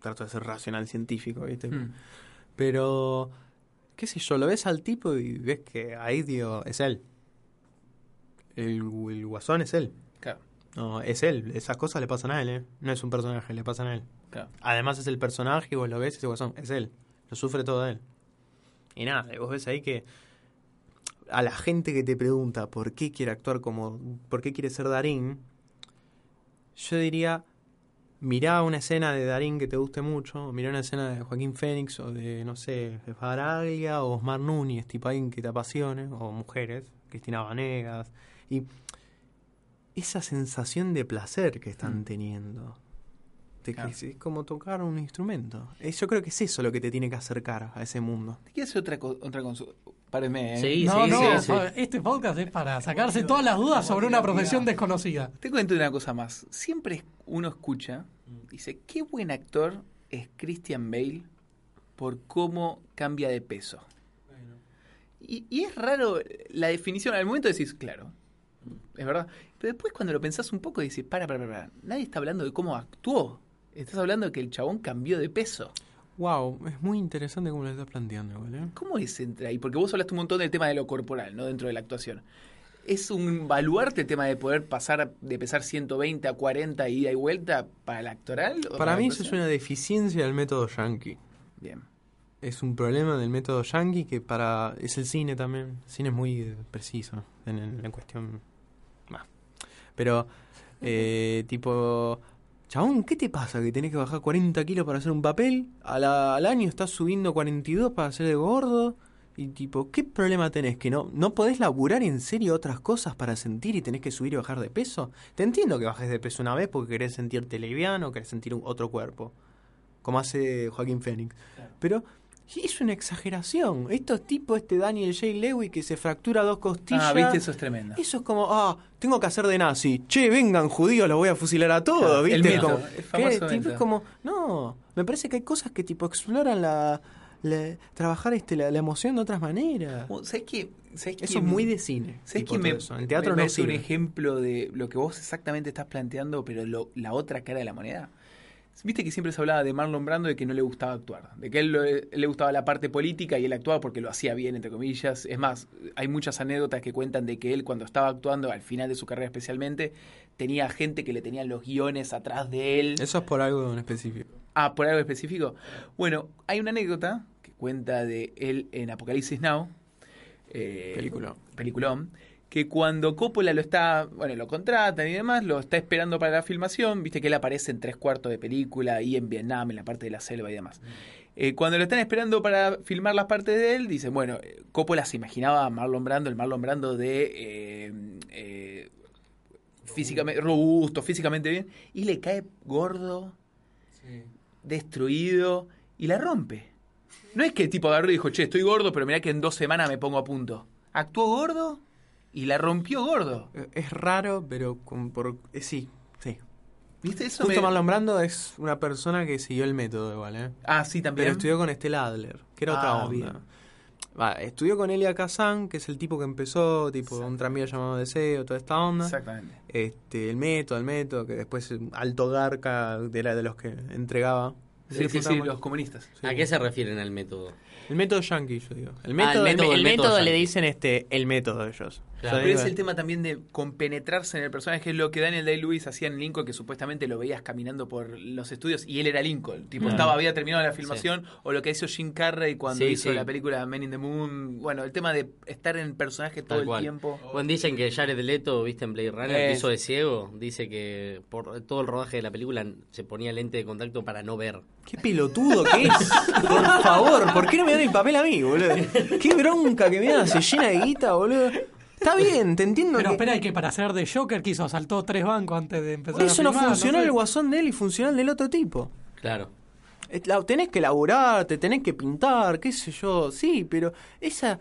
trato de ser racional científico, ¿viste? Mm. Pero, qué sé yo, lo ves al tipo y ves que ahí, digo, es él. El, el guasón es él. Claro, No, es él. Esas cosas le pasan a él, ¿eh? No es un personaje, le pasan a él. claro. Además es el personaje y vos lo ves, ese guasón, es él. Lo sufre todo él. Y nada, vos ves ahí que a la gente que te pregunta por qué quiere actuar como, por qué quiere ser Darín, yo diría, mirá una escena de Darín que te guste mucho, o mirá una escena de Joaquín Fénix o de, no sé, de Faraglia o Osmar Núñez, tipo alguien que te apasione, o mujeres, Cristina Vanegas, y esa sensación de placer que están Mm. teniendo. De que Claro. es, es como tocar un instrumento. Eh, Yo creo que es eso lo que te tiene que acercar a ese mundo. Te quiero hacer otra, otra consulta. Párenme, ¿eh? Sí, No, sí, no, sí, sí. este podcast es para sacarse todas las dudas sobre una profesión desconocida. Te cuento una cosa más. Siempre uno escucha, dice, qué buen actor es Christian Bale por cómo cambia de peso. Y, y es raro la definición. Al momento decís, claro, es verdad. Pero después cuando lo pensás un poco dices, para, para, para, nadie está hablando de cómo actuó. Estás hablando de que el chabón cambió de peso. Wow, es muy interesante cómo lo estás planteando, ¿vale? ¿Cómo es entre ahí? Porque vos hablaste un montón del tema de lo corporal, ¿no? Dentro de la actuación. ¿Es un baluarte el tema de poder pasar de pesar 120 a 40 ida y vuelta para el actoral? Para mí eso es una deficiencia del método yankee. Bien. Es un problema del método yankee que para... Es el cine también. El cine es muy eh, preciso en, en- en cuestión... bah. Pero, eh, tipo... Chabón, ¿qué te pasa que tenés que bajar 40 kilos para hacer un papel? A la- al año estás subiendo 42 para ser de gordo. Y tipo, ¿qué problema tenés? ¿Que no, no podés laburar en serio otras cosas para sentir y tenés que subir y bajar de peso? Te entiendo que bajes de peso una vez porque querés sentirte liviano, querés sentir un- otro cuerpo. Como hace Joaquín Phoenix. Pero es una exageración. Estos tipos, este Daniel J. Lewis que se fractura dos costillas. Ah, viste, eso es tremendo. Eso es como, ah, tengo que hacer de nazi. Che, vengan judíos, los voy a fusilar a todos, Claro, el ¿viste? método, Como, el ¿qué? Tipo, es como, no, me parece que hay cosas que tipo exploran la, la- trabajar este, la, la emoción de otras maneras. Bueno, ¿Sabes qué? ¿Sabés Eso es muy de cine. ¿Sabes qué? Me. En teatro me no parece un ejemplo de lo que vos exactamente estás planteando, pero lo- la otra cara de la moneda. Viste que siempre se hablaba de Marlon Brando de que no le gustaba actuar, de que él, lo- él le gustaba la parte política y él actuaba porque lo hacía bien, entre comillas. Es más, hay muchas anécdotas que cuentan de que él cuando estaba actuando, al final de su carrera especialmente, tenía gente que le tenían los guiones atrás de él. Eso es por algo en específico. Ah, por algo específico. Bueno, hay una anécdota que cuenta de él en Apocalipsis Now. eh, Película. Peliculón. Que cuando Coppola lo está, bueno, lo contratan y demás, lo está esperando para la filmación, viste que él aparece en tres cuartos de película, ahí en Vietnam, en la parte de la selva y demás. Eh, cuando lo están esperando para filmar las partes de él, dicen, bueno, eh, Coppola se imaginaba a Marlon Brando, el Marlon Brando de eh, eh, físicamente robusto, físicamente bien, y le cae gordo, destruido y la rompe. No es que el tipo agarró y dijo, che, estoy gordo, pero mirá que en dos semanas me pongo a punto. Actuó gordo y la rompió gordo. Eh, Es raro, pero con, por, eh, sí, sí. ¿Viste eso? Justo me- Marlon Brando es una persona que siguió el método igual, ¿eh? Ah, sí, también. Pero estudió con Estela Adler, que era otra Ah, onda. bien. Va, estudió con Elia Kazan, que es el tipo que empezó, tipo un tranvía llamado Deseo, toda esta onda. Exactamente. Este, el método, el método, que después Alto Garca era de los que entregaba. Sí, sí, sí, los comunistas. Sí. ¿A qué se refieren al método? El método yankee, yo digo. El Ah, método, el método- el el método método le dicen este, el método ellos. Claro. Pero es el tema también de compenetrarse en el personaje, es lo que Daniel Day-Lewis hacía en Lincoln, que supuestamente lo veías caminando por los estudios y él era Lincoln. Tipo, Claro. estaba, había terminado la filmación, o lo que hizo Jim Carrey cuando Sí, hizo sí. la película Men in the Moon. Bueno, el tema de estar en el personaje todo Tal el cual. tiempo. Bueno, dicen que Jared Leto, viste en Blade Runner, que Es- hizo de ciego, dice que por todo el rodaje de la película se ponía lente de contacto para no ver. Qué pelotudo que es. Por favor, ¿por qué no me dan el papel a mí, boludo? Qué bronca que me da, se llena de guita, boludo. Está bien, te entiendo Pero que... espera, y que para hacer de Joker quiso saltó tres bancos antes de empezar Por eso a no filmar, funcionó sé. el guasón de él y funcionó el del otro tipo. Claro. Eh, la- Tenés que laburar, te tenés que pintar, qué sé yo, sí, pero esa...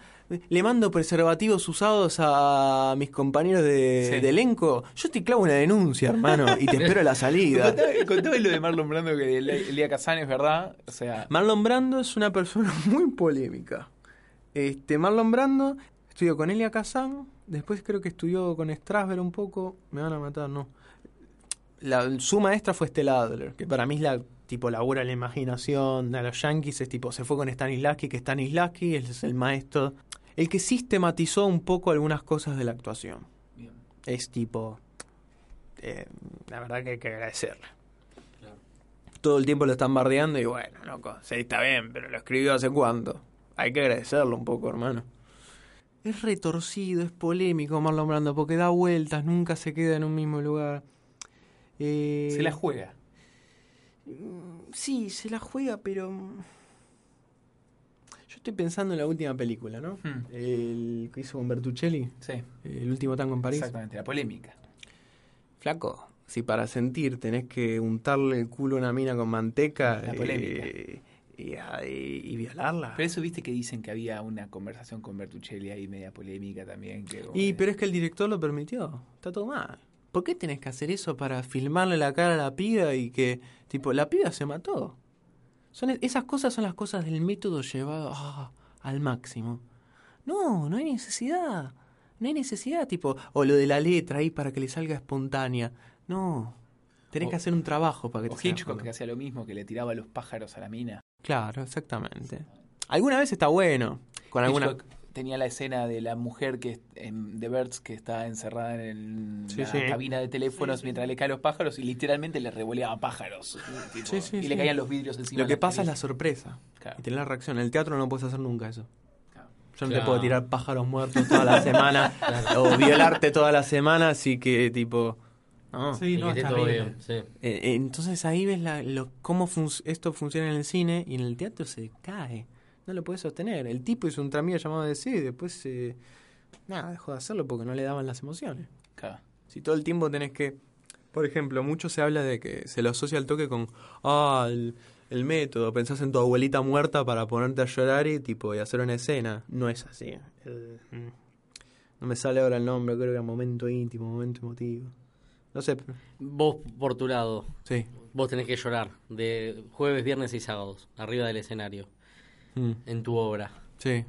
Le mando preservativos usados a mis compañeros de, Sí. de elenco. Yo te clavo una denuncia, hermano, y te espero la salida. Contame, contame lo de Marlon Brando que Elia Kazan es verdad. O sea, Marlon Brando es una persona muy polémica. Este, Marlon Brando estudió con Elia Kazan, después creo que estudió con Strasberg un poco, me van a matar, no. La, su maestra fue Stella Adler, que para mí es la tipo labura la imaginación a los Yankees, es tipo, se fue con Stanislavski, que Stanislavski es el maestro, el que sistematizó un poco algunas cosas de la actuación. Bien. Es tipo, eh, la verdad que hay que agradecerle todo el tiempo lo están bardeando y bueno, loco, sí, está bien, pero lo escribió hace cuánto. Hay que agradecerlo un poco, hermano. Es retorcido, es polémico Marlon Brando porque da vueltas, nunca se queda en un mismo lugar. Eh, se la juega. Sí, se la juega, pero... mm, Yo estoy pensando en la última película, ¿no? Hmm. El que hizo con Bertuccelli, Sí, el último tango en París. exactamente, la polémica. Flaco, si para sentir tenés que untarle el culo a una mina con manteca La polémica. eh, y, y- violarla. Pero eso viste que dicen que había una conversación con Bertuccelli ahí media polémica también. Que, Y pero es que el director lo permitió. Está todo mal. ¿Por qué tenés que hacer eso para filmarle la cara a la piba y que, tipo, la piba se mató? Son, e- esas cosas son las cosas del método llevado ah, al máximo. No, no hay necesidad. No hay necesidad, tipo, o lo de la letra ahí para que le salga espontánea. No. Tenés O- que hacer un trabajo para que o te salga Hitchcock que hacía lo mismo, que le tiraba los pájaros a la mina. Claro, exactamente. Alguna vez está bueno. Con alguna. Hitchcock tenía la escena de la mujer que en The Birds que está encerrada en Sí, la sí. cabina de teléfonos mientras le caen los pájaros y literalmente le revoleaba pájaros. tipo, Sí, sí, y sí. le caían los vidrios encima. Lo que de pasa es la sorpresa. Claro. Y tener la reacción. En el teatro no puedes hacer nunca eso. Claro. Yo no te puedo tirar pájaros muertos toda la semana o violarte toda la semana, así que tipo... No. Sí, no, está bien. bien, sí. Eh, eh, entonces ahí ves la, lo, cómo fun- esto funciona en el cine y en el teatro se cae. No lo puedes sostener. El tipo hizo un tramillo llamado de sí y después... eh, nada, dejó de hacerlo porque no le daban las emociones. Claro. Si todo el tiempo tenés que... Por ejemplo, mucho se habla de que se lo asocia al toque con... Ah, el, el método. Pensás en tu abuelita muerta para ponerte a llorar y tipo y hacer una escena. No es así. El- mm. no me sale ahora el nombre, creo que era momento íntimo, momento emotivo. No sé. Vos, por tu lado, Sí. vos tenés que llorar de jueves, viernes y sábados, arriba del escenario. Mm, en tu obra. sí.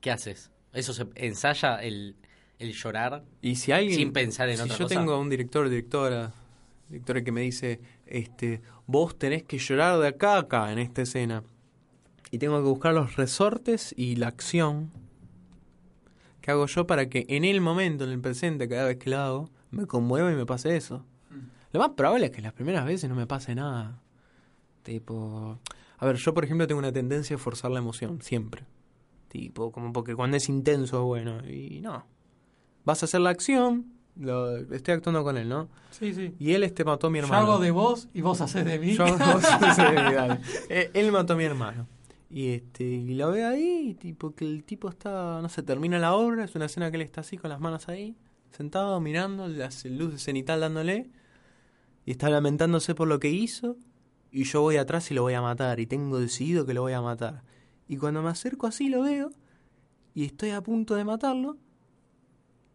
¿Qué haces? ¿Eso se ensaya el, el llorar? Y si alguien... Sin pensar en si otra yo cosa. tengo un director o directora, directora que me dice, este, vos tenés que llorar de acá a acá en esta escena. Y tengo que buscar los resortes y la acción que hago yo para que en el momento, en el presente, cada vez que hago, me conmueva y me pase eso. Lo más probable es que las primeras veces no me pase nada. Tipo... A ver, yo por ejemplo tengo una tendencia a forzar la emoción, siempre. Tipo, como porque cuando es intenso, bueno, y no. Vas a hacer la acción, lo, estoy actuando con él, ¿no? Sí, sí. Y él este mató a mi Yo hermano. hago de vos y vos haces de mí. Yo hago- sí, dale. Eh, Él mató a mi hermano. Y este, y lo veo ahí, tipo que el tipo está, no sé, termina la obra, es una escena que él está así con las manos ahí, sentado, mirando, las luces cenital dándole, y está lamentándose por lo que hizo, y yo voy atrás y lo voy a matar, y tengo decidido que lo voy a matar. Y cuando me acerco así lo veo, y estoy a punto de matarlo,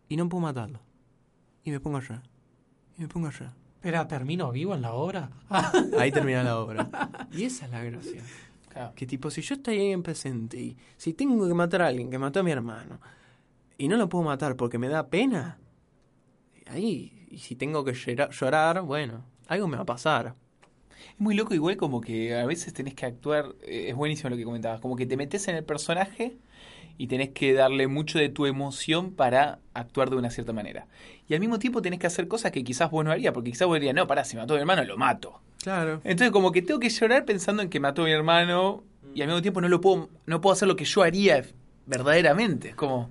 y no puedo matarlo. Y me pongo a llorar. Y me pongo a llorar. Espera, ¿termino vivo en la obra? Ahí termina la obra. Y esa es la gracia. Claro. Que tipo, si yo estoy ahí en presente y si tengo que matar a alguien que mató a mi hermano y no lo puedo matar porque me da pena, ahí, y si tengo que llora- llorar, bueno, algo me va a pasar. Es muy loco, igual como que a veces tenés que actuar, eh, es buenísimo lo que comentabas, como que te metes en el personaje y tenés que darle mucho de tu emoción para actuar de una cierta manera. Y al mismo tiempo tenés que hacer cosas que quizás vos no harías, porque quizás vos dirías, no, pará, si mató a mi hermano, lo mato. Claro. Entonces como que tengo que llorar pensando en que mató a mi hermano y al mismo tiempo no lo puedo, no puedo hacer lo que yo haría verdaderamente. Es como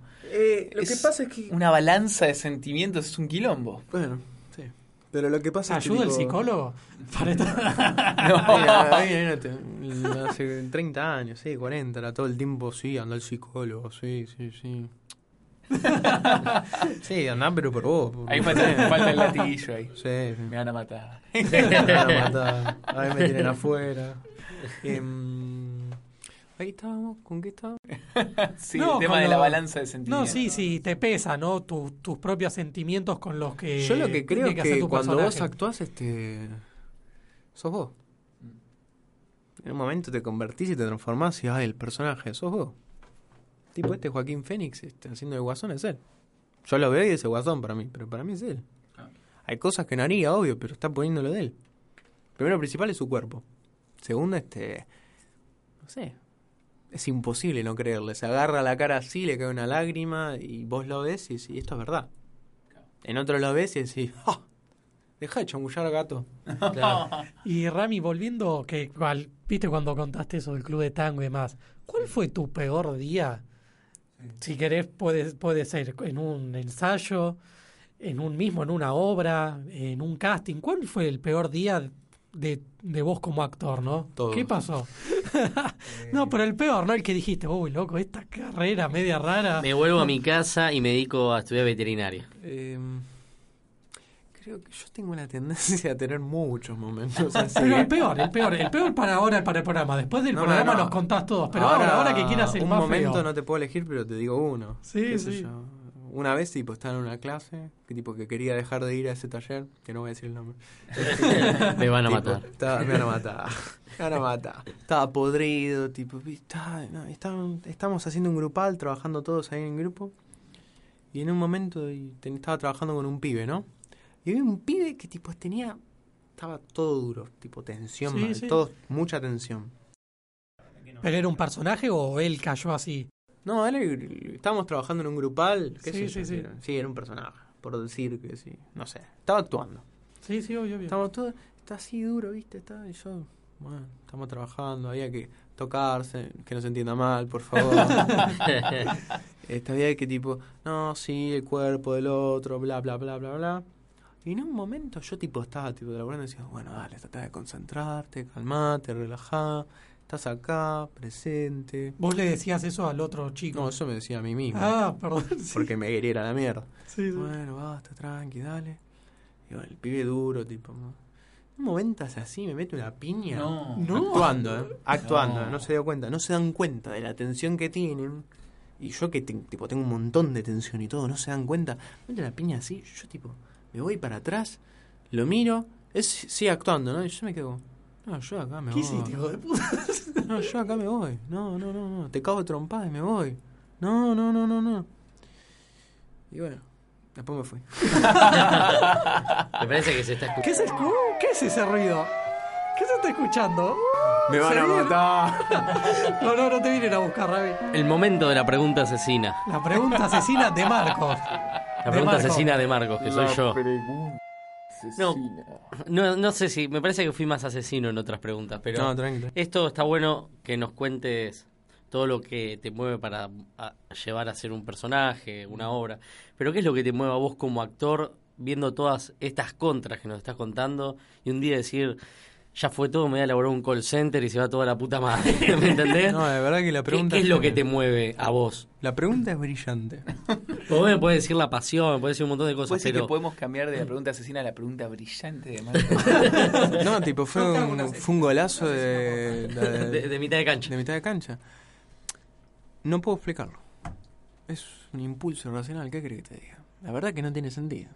lo Es que pasa es que... una balanza de sentimientos, es un quilombo. Bueno, sí. Pero lo que pasa es que... ¿Ayuda el tipo- psicólogo? Para esto- Mira, ahí, ahí no te- hace 30 años, sí, 40, era todo el tiempo, sí, anda el psicólogo, sí, sí, sí. sí, andá, pero por vos. por- Ahí falta, falta el latiguillo ahí. Sí, sí. Me van a matar. Me van a matar. Ahí me tienen afuera. Em, ahí estábamos, ¿con qué estábamos? Sí, No, el tema de la lo- balanza de sentimientos. No, sí, sí, te pesa, ¿no? Tu- tus propios sentimientos con los que. Yo lo que creo es que, cuando vos actuás, este. sos vos. En un momento te convertís y te transformás y, ay, el personaje, sos vos. Tipo este Joaquín Fénix este, haciendo de guasón es él. Yo lo veo y es el guasón para mí, pero para mí es él. Hay cosas que no haría, obvio, pero está poniéndolo de él. Primero principal es su cuerpo. Segundo, este. No sé. Es imposible no creerle. Se agarra la cara así, le cae una lágrima y vos lo ves y decís, esto es verdad. En otro lo ves y decís, ¡ah! Deja de chamullar gato. Claro. Y Rami, volviendo, que cual, viste cuando contaste eso del club de tango y demás, ¿cuál fue tu peor día? Si querés, puede, puede ser en un ensayo, en un mismo, en una obra, en un casting. ¿Cuál fue el peor día de, de vos como actor, no? ¿Qué pasó? no, pero el peor, ¿no? El que dijiste, uy, loco, esta carrera media rara. Me vuelvo a mi casa y me dedico a estudiar veterinaria. Eh, creo que yo tengo la tendencia a tener muchos momentos así. Pero el peor, el peor, el peor para ahora, para el programa. Después del No, programa no. los contás todos. Pero ahora, ahora, que quieras el un más momento feo. no te puedo elegir, pero te digo uno. Sí, ¿Qué sé sí. yo? Una vez, tipo, estaba en una clase, que tipo que quería dejar de ir a ese taller, que no voy a decir el nombre. Me van a Tipo, matar. estaba- me van a matar. Me van a matar. Estaba podrido, tipo, no, estaban- estábamos haciendo un grupal, trabajando todos ahí en grupo. Y en un momento y ten- estaba trabajando con un pibe, ¿no? Y había un pibe que tipo tenía. Estaba todo duro, tipo tensión, Sí, mal, sí. todo, mucha tensión. ¿Pero era un personaje o él cayó así? No, él, estábamos trabajando en un grupal. ¿qué Sí, sé yo sí, sí. era. sí, era un personaje, por decir que sí. No sé, estaba actuando. Sí, sí, obvio, obvio. Estamos todos, está así duro, ¿viste? Está, y yo, bueno, estamos trabajando, había que tocarse, que no se entienda mal, por favor. Este, había que tipo, no, sí, el cuerpo del otro, bla, bla, bla, bla, bla. Y en un momento yo tipo estaba tipo trabajando y decía, bueno, dale, trata de concentrarte, calmate, relajá, estás acá, presente. Vos le decías eso al otro chico. No, eso me decía a mí mismo, Ah, perdón. sí. porque me quería ir a la mierda. Sí, sí. Bueno, basta, tranqui, dale. Y bueno, el pibe duro, tipo. ¿no? Un momento así, me mete una piña. No. No. Actuando, ¿eh? Actuando, No. no. se dio cuenta. No se dan cuenta de la tensión que tienen. Y yo que te- tipo, tengo un montón de tensión y todo, no se dan cuenta. Me mete una piña así, yo tipo, me voy para atrás, lo miro, es sigue actuando, ¿no? Y yo me quedo, No, yo acá me ¿Qué voy. hiciste, hijo de puta? No, yo acá me voy. No, no, no, no. Te cago trompada y me voy. No, no, no, no, no. Y bueno, después me fui. Me parece que se está ¿Qué es, escuchando. el- ¿Qué es ese ruido? ¿Qué se está escuchando? Me van a matar. No, no, no te vienen a buscar, Rami. El momento de la pregunta asesina. La pregunta asesina de Marcos. La De pregunta asesina de Marcos, que soy yo. No, no, no sé si. Me parece que fui más asesino en otras preguntas, pero. No, tranquilo. Esto está bueno que nos cuentes todo lo que te mueve para a- llevar a ser un personaje, una obra. Pero ¿qué es lo que te mueve a vos como actor viendo todas estas contras que nos estás contando y un día decir, ya fue todo, me voy a elaborar un call center y se va toda la puta madre? ¿Me entendés? No, de verdad que la ¿Qué, pregunta. qué es lo que te mueve a vos? La pregunta es brillante. Vos me puedes decir la pasión, me puedes decir un montón de ¿Puede cosas, ser pero... que podemos cambiar de la pregunta asesina a la pregunta brillante de Marco? No, tipo, fue un, fue un golazo de, de- De, de mitad de cancha. de mitad de cancha. No puedo explicarlo. Es un impulso racional, ¿qué crees que te diga? La verdad que no tiene sentido.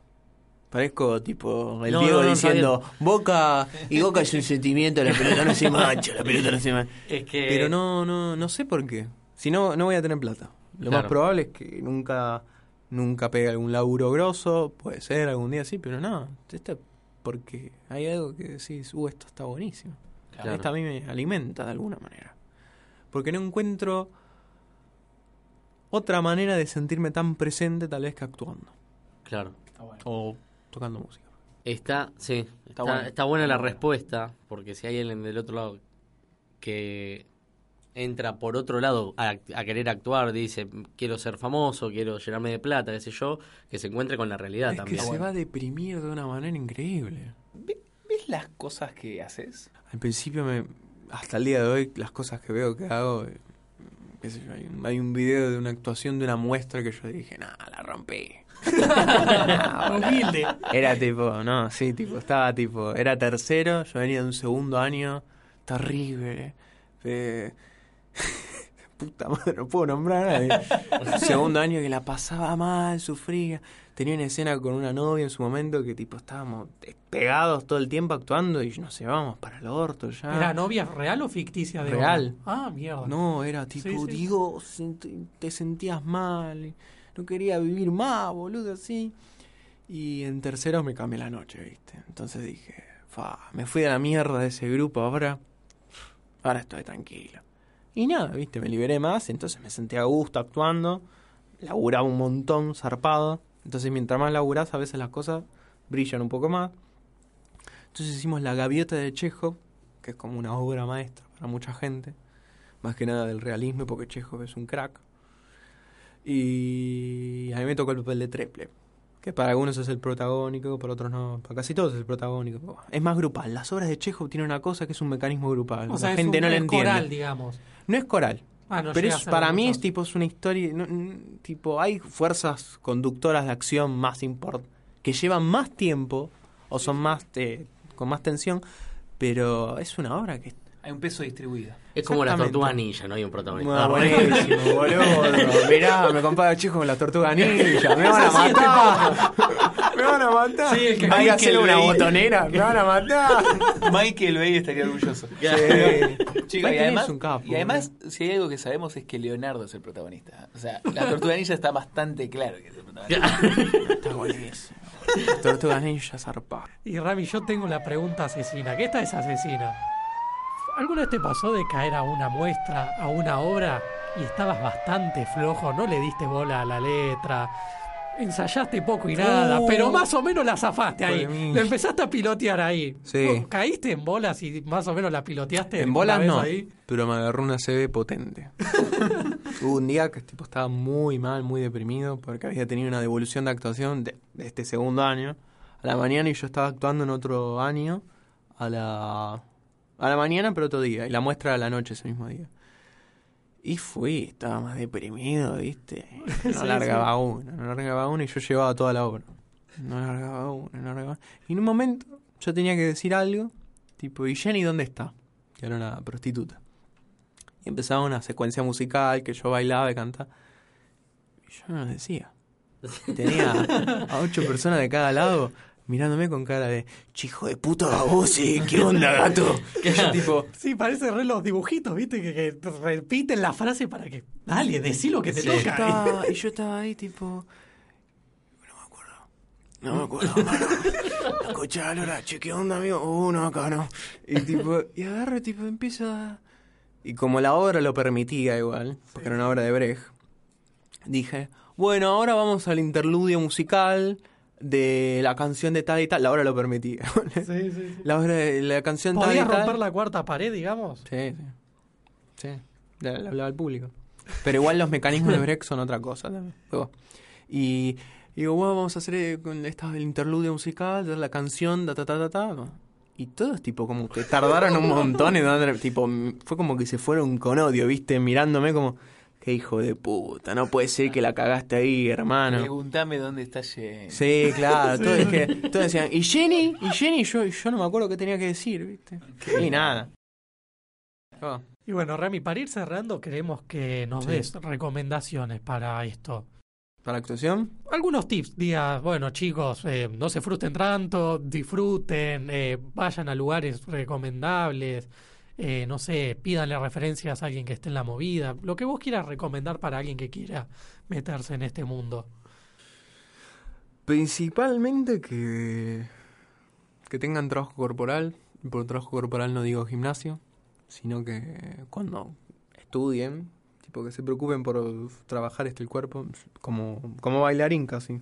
Parezco tipo el No, Diego no, no, está diciendo Boca y Boca es un sentimiento, la pelota no se mancha, la pelota no se mancha. Es que... Pero no, no, no sé por qué. Si no, no voy a tener plata. Lo Claro. más probable es que nunca, nunca pegue algún laburo grosso, puede ser algún día sí, pero no. Esto porque hay algo que decís, uh, esto está buenísimo. Claro. Esto a mí me alimenta de alguna manera. Porque no encuentro otra manera de sentirme tan presente tal vez que actuando. Claro. O tocando música. Está, sí, está, bueno. está buena la respuesta, porque si hay alguien del otro lado que entra por otro lado a, a querer actuar, dice, quiero ser famoso, quiero llenarme de plata, qué sé yo, que se encuentre con la realidad es también. que se va a deprimir de una manera increíble. ¿Ve- ¿Ves las cosas que haces? Al principio, me, hasta el día de hoy, las cosas que veo que hago, eh, qué sé yo, hay, un, hay un video de una actuación de una muestra que yo dije, nah, la rompí. Humilde. Era tipo, no, sí, tipo, estaba tipo, era tercero, yo venía de un segundo año, terrible. eh, puta madre, no puedo nombrar a nadie. Un segundo año que la pasaba mal, sufría. Tenía una escena con una novia en su momento que tipo estábamos pegados todo el tiempo actuando y nos llevábamos para el orto ya. ¿Era novia real o ficticia de Real. Ah, mierda. No, era tipo, Sí, sí. Dios, te sentías mal, no quería vivir más, boludo, así. Y en tercero me cambié la noche, ¿viste? Entonces dije, fa, me fui de la mierda de ese grupo, ahora, ahora estoy tranquilo. Y nada, ¿viste? Me liberé más, entonces me sentí a gusto actuando, laburaba un montón, zarpado. Entonces mientras más laburás, a veces las cosas brillan un poco más. Entonces hicimos La Gaviota de Chekhov, que es como una obra maestra para mucha gente más que nada del realismo, porque Chekhov es un crack. Y a mí me tocó el papel de Treple, que para algunos es el protagónico, para otros no, para casi todos es el protagónico. Es más grupal. Las obras de Chekhov tienen una cosa que es un mecanismo grupal. O sea, La es gente un no es entiende. coral, digamos. No es coral. Ah, no pero es, para mí es tipo es una historia, no- tipo hay fuerzas conductoras de acción más import que llevan más tiempo o son más eh, con más tensión, pero es una obra que Hay un peso distribuido. Es como la tortuga ninja, no hay un protagonista. Ah, buenísimo, boludo. Mirá, me compara chico con la tortuga ninja. Me van a matar. Me van a matar. Sí, el que- Hay que una botonera. Me van a matar. Michael Bay estaría orgulloso. Sí. Chicos, y además, es un capo. y además, si hay algo que sabemos es que Leonardo es el protagonista. O sea, la tortuga ninja está bastante claro que es el protagonista. Está buenísimo. La tortuga ninja zarpada. Y Rami, yo tengo la pregunta asesina. ¿Qué esta es asesina? ¿Alguna vez te pasó de caer a una muestra, a una obra, y estabas bastante flojo? ¿No le diste bola a la letra? Ensayaste poco y nada, Uh, pero más o menos la zafaste ahí. Lo empezaste a pilotear ahí. Sí. ¿Vos ¿Caíste en bolas y más o menos la piloteaste? En bolas no, ahí? pero me agarró una CB potente. Hubo un día que tipo estaba muy mal, muy deprimido, porque había tenido una devolución de actuación de, de este segundo año a la mañana y yo estaba actuando en otro año a la, a la mañana, pero otro día, y la muestra a la noche ese mismo día. Y fui, estaba más deprimido, ¿viste? No Sí, largaba una, no largaba una y yo llevaba toda la obra. No largaba una, no largaba Y en un momento yo tenía que decir algo, tipo, ¿y Jenny dónde está? Que era una prostituta. Y empezaba una secuencia musical que yo bailaba y cantaba. Y yo no lo decía. Tenía a ocho personas de cada lado mirándome con cara de, chico de puta babosi, ¿qué onda, gato? Y yo tipo, Sí, parece re los dibujitos, ¿viste? Que, que repiten la frase para que. Dale, decí lo que te yo toca. estaba- y yo estaba ahí tipo, no me acuerdo, no me acuerdo, mano. Escuchá, Lola, che, ¿qué onda, amigo? Uh, no, acá no. Y tipo, y agarro, tipo, empieza... Y como la obra lo permitía igual, porque era una obra de Brecht, dije, bueno, ahora vamos al interludio musical de la canción de tal y tal. La obra lo permitía. Sí, sí, sí. La, obra de la canción tal y ¿Podías tal. romper la cuarta pared, digamos? Sí, sí. Sí, le, hablaba al público. Pero igual los mecanismos de Brecht son otra cosa también. Y, y digo, bueno, vamos a hacer eh, con esta el interludio musical, la canción, ta ta ta ta ta. Y todos tipo como que tardaron un montón en dar- tipo, fue como que se fueron con odio, ¿viste? Mirándome como, qué hijo de puta, no puede ser que la cagaste ahí, hermano. Pregúntame dónde está Jen. Sí, claro, todos, es que, todos decían, ¿y Jenny? ¿Y Jenny? Yo, yo no me acuerdo qué tenía que decir, ¿viste? Y nada. Oh. Y bueno, Rami, para ir cerrando, queremos que nos Sí. des recomendaciones para esto. ¿Para actuación? Algunos tips, digas, bueno chicos, eh, no se frustren tanto, disfruten, eh, vayan a lugares recomendables, eh, no sé, pídanle referencias a alguien que esté en la movida, lo que vos quieras recomendar para alguien que quiera meterse en este mundo. Principalmente que, que tengan trabajo corporal. Por trabajo corporal no digo gimnasio, sino que cuando estudien, tipo que se preocupen por trabajar este el cuerpo, como, como bailarín casi.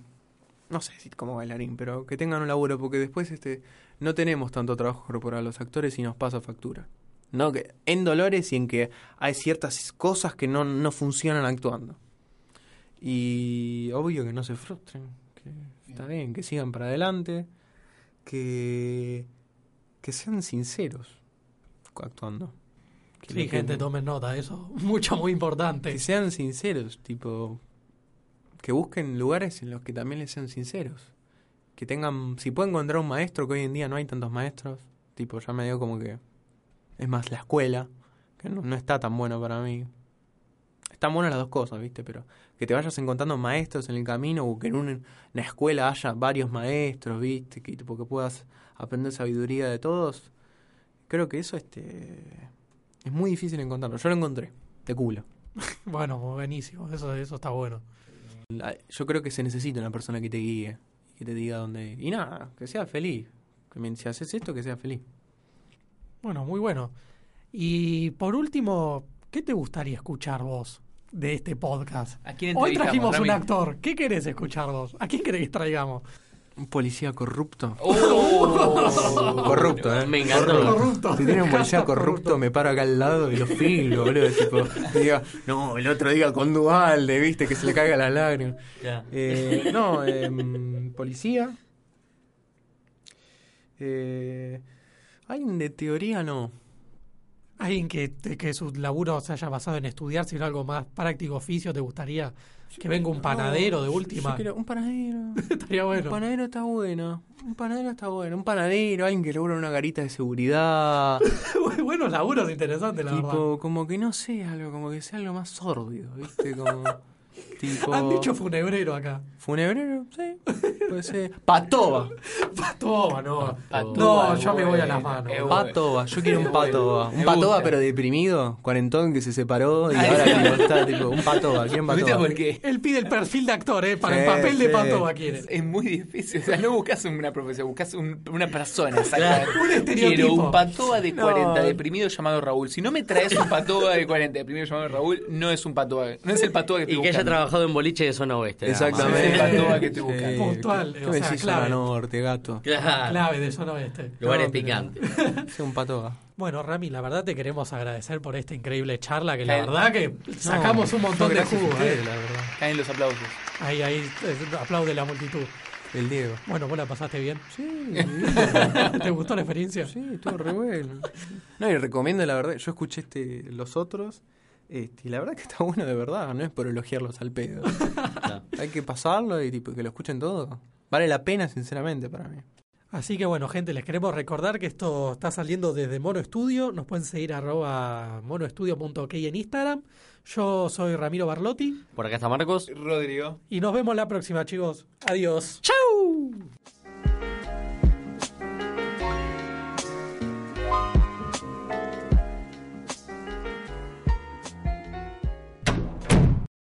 No sé si como bailarín, pero que tengan un laburo, porque después este no tenemos tanto trabajo corporal los actores y nos pasa factura. No, que en dolores y en que hay ciertas cosas que no, no funcionan actuando. Y obvio que no se frustren, que está bien, que sigan para adelante, que, que sean sinceros actuando. Que Sí, gente, tomen nota, eso mucho, muy importante. que sean sinceros, tipo, que busquen lugares en los que también les sean sinceros. Que tengan, si pueden encontrar un maestro, que hoy en día no hay tantos maestros, tipo, ya me digo como que es más la escuela, que no, no está tan bueno para mí. Están buenas las dos cosas, ¿viste? Pero que te vayas encontrando maestros en el camino o que en un- una escuela haya varios maestros, ¿viste? Que, tipo, que puedas aprender sabiduría de todos. Creo que eso este, es muy difícil encontrarlo. Yo lo encontré, de culo. Bueno, buenísimo, eso, eso está bueno. Yo creo que se necesita una persona que te guíe, que te diga dónde. Y nada, que sea feliz. Que si haces esto, que sea feliz. Bueno, muy bueno. Y por último, ¿qué te gustaría escuchar vos de este podcast? ¿A quién Hoy trajimos un actor. ¿Qué querés escuchar vos? ¿A quién querés que traigamos? Un policía corrupto. ¡Oh! Corrupto, ¿eh? Me encantó. Corrupto. Si tiene un policía corrupto, me paro acá al lado y lo filmo, boludo. Tipo, y diga, no, el otro diga con Dualde, viste, que se le caiga la lágrima. Eh, no, em, policía. Eh, alguien de teoría no. Alguien que, que su laburo se haya basado en estudiar, sino algo más práctico, oficio, ¿te gustaría que venga un panadero de Yo última? quiero un panadero. Estaría bueno. Un panadero está bueno. Un panadero está bueno. Un panadero, alguien que labura en una garita de seguridad. Buenos laburos interesantes, la verdad. tipo, como que no sé, algo, como que sea algo más sórdido, ¿viste? Como. tipo. Han dicho funebrero acá. Funebrero, sí. Puede ser. Patoba. Patoba, no. Patoba, no, yo me voy a las manos. Patoba, yo quiero un patoba. Un patoba, pero deprimido, cuarentón que se separó y ahora está tipo, un patoba, ¿Viste patoba. por qué? Él pide el perfil de actor, ¿eh? Para el Sí, papel de. Patoba quiere. Es muy difícil. O sea, no buscas una profesión, buscas un- una persona. exacta. Un estereotipo. Quiero un patoba de No. 40 deprimido llamado Raúl. Si no me traes un patoba de 40 deprimido llamado Raúl, no es un patoba. No es el patoba que estoy Y que haya trabajado en boliche de zona oeste. Exactamente. Es patoba que estoy buscando. Puntual, ¿Qué o sea, clave. zona norte, gato? Claro. Clave de zona oeste. Lugares No, pero- picantes. Sea un patoba. Bueno, Rami, la verdad te queremos agradecer por esta increíble charla, que la verdad que sacamos un montón de gracias a jugo. ustedes, ¿eh? la verdad. Caen los aplausos. Ahí, ahí, eh, aplaude la multitud. El Diego. Bueno, vos la pasaste bien. Sí, ¿Te gustó la experiencia? sí, estuvo re bueno. No, y recomiendo la verdad, yo escuché este los otros, este, y la verdad que está bueno de verdad, no es por elogiarlos al pedo. No. Hay que pasarlo y tipo que lo escuchen todo. Vale la pena, sinceramente, para mí. Así que bueno, gente, les queremos recordar que esto está saliendo desde Mono Studio. Nos pueden seguir arroba monoestudio.ok en Instagram. Yo soy Ramiro Barlotti Por acá está Marcos. Rodrigo. y nos vemos la próxima, chicos. Adiós. ¡Chau!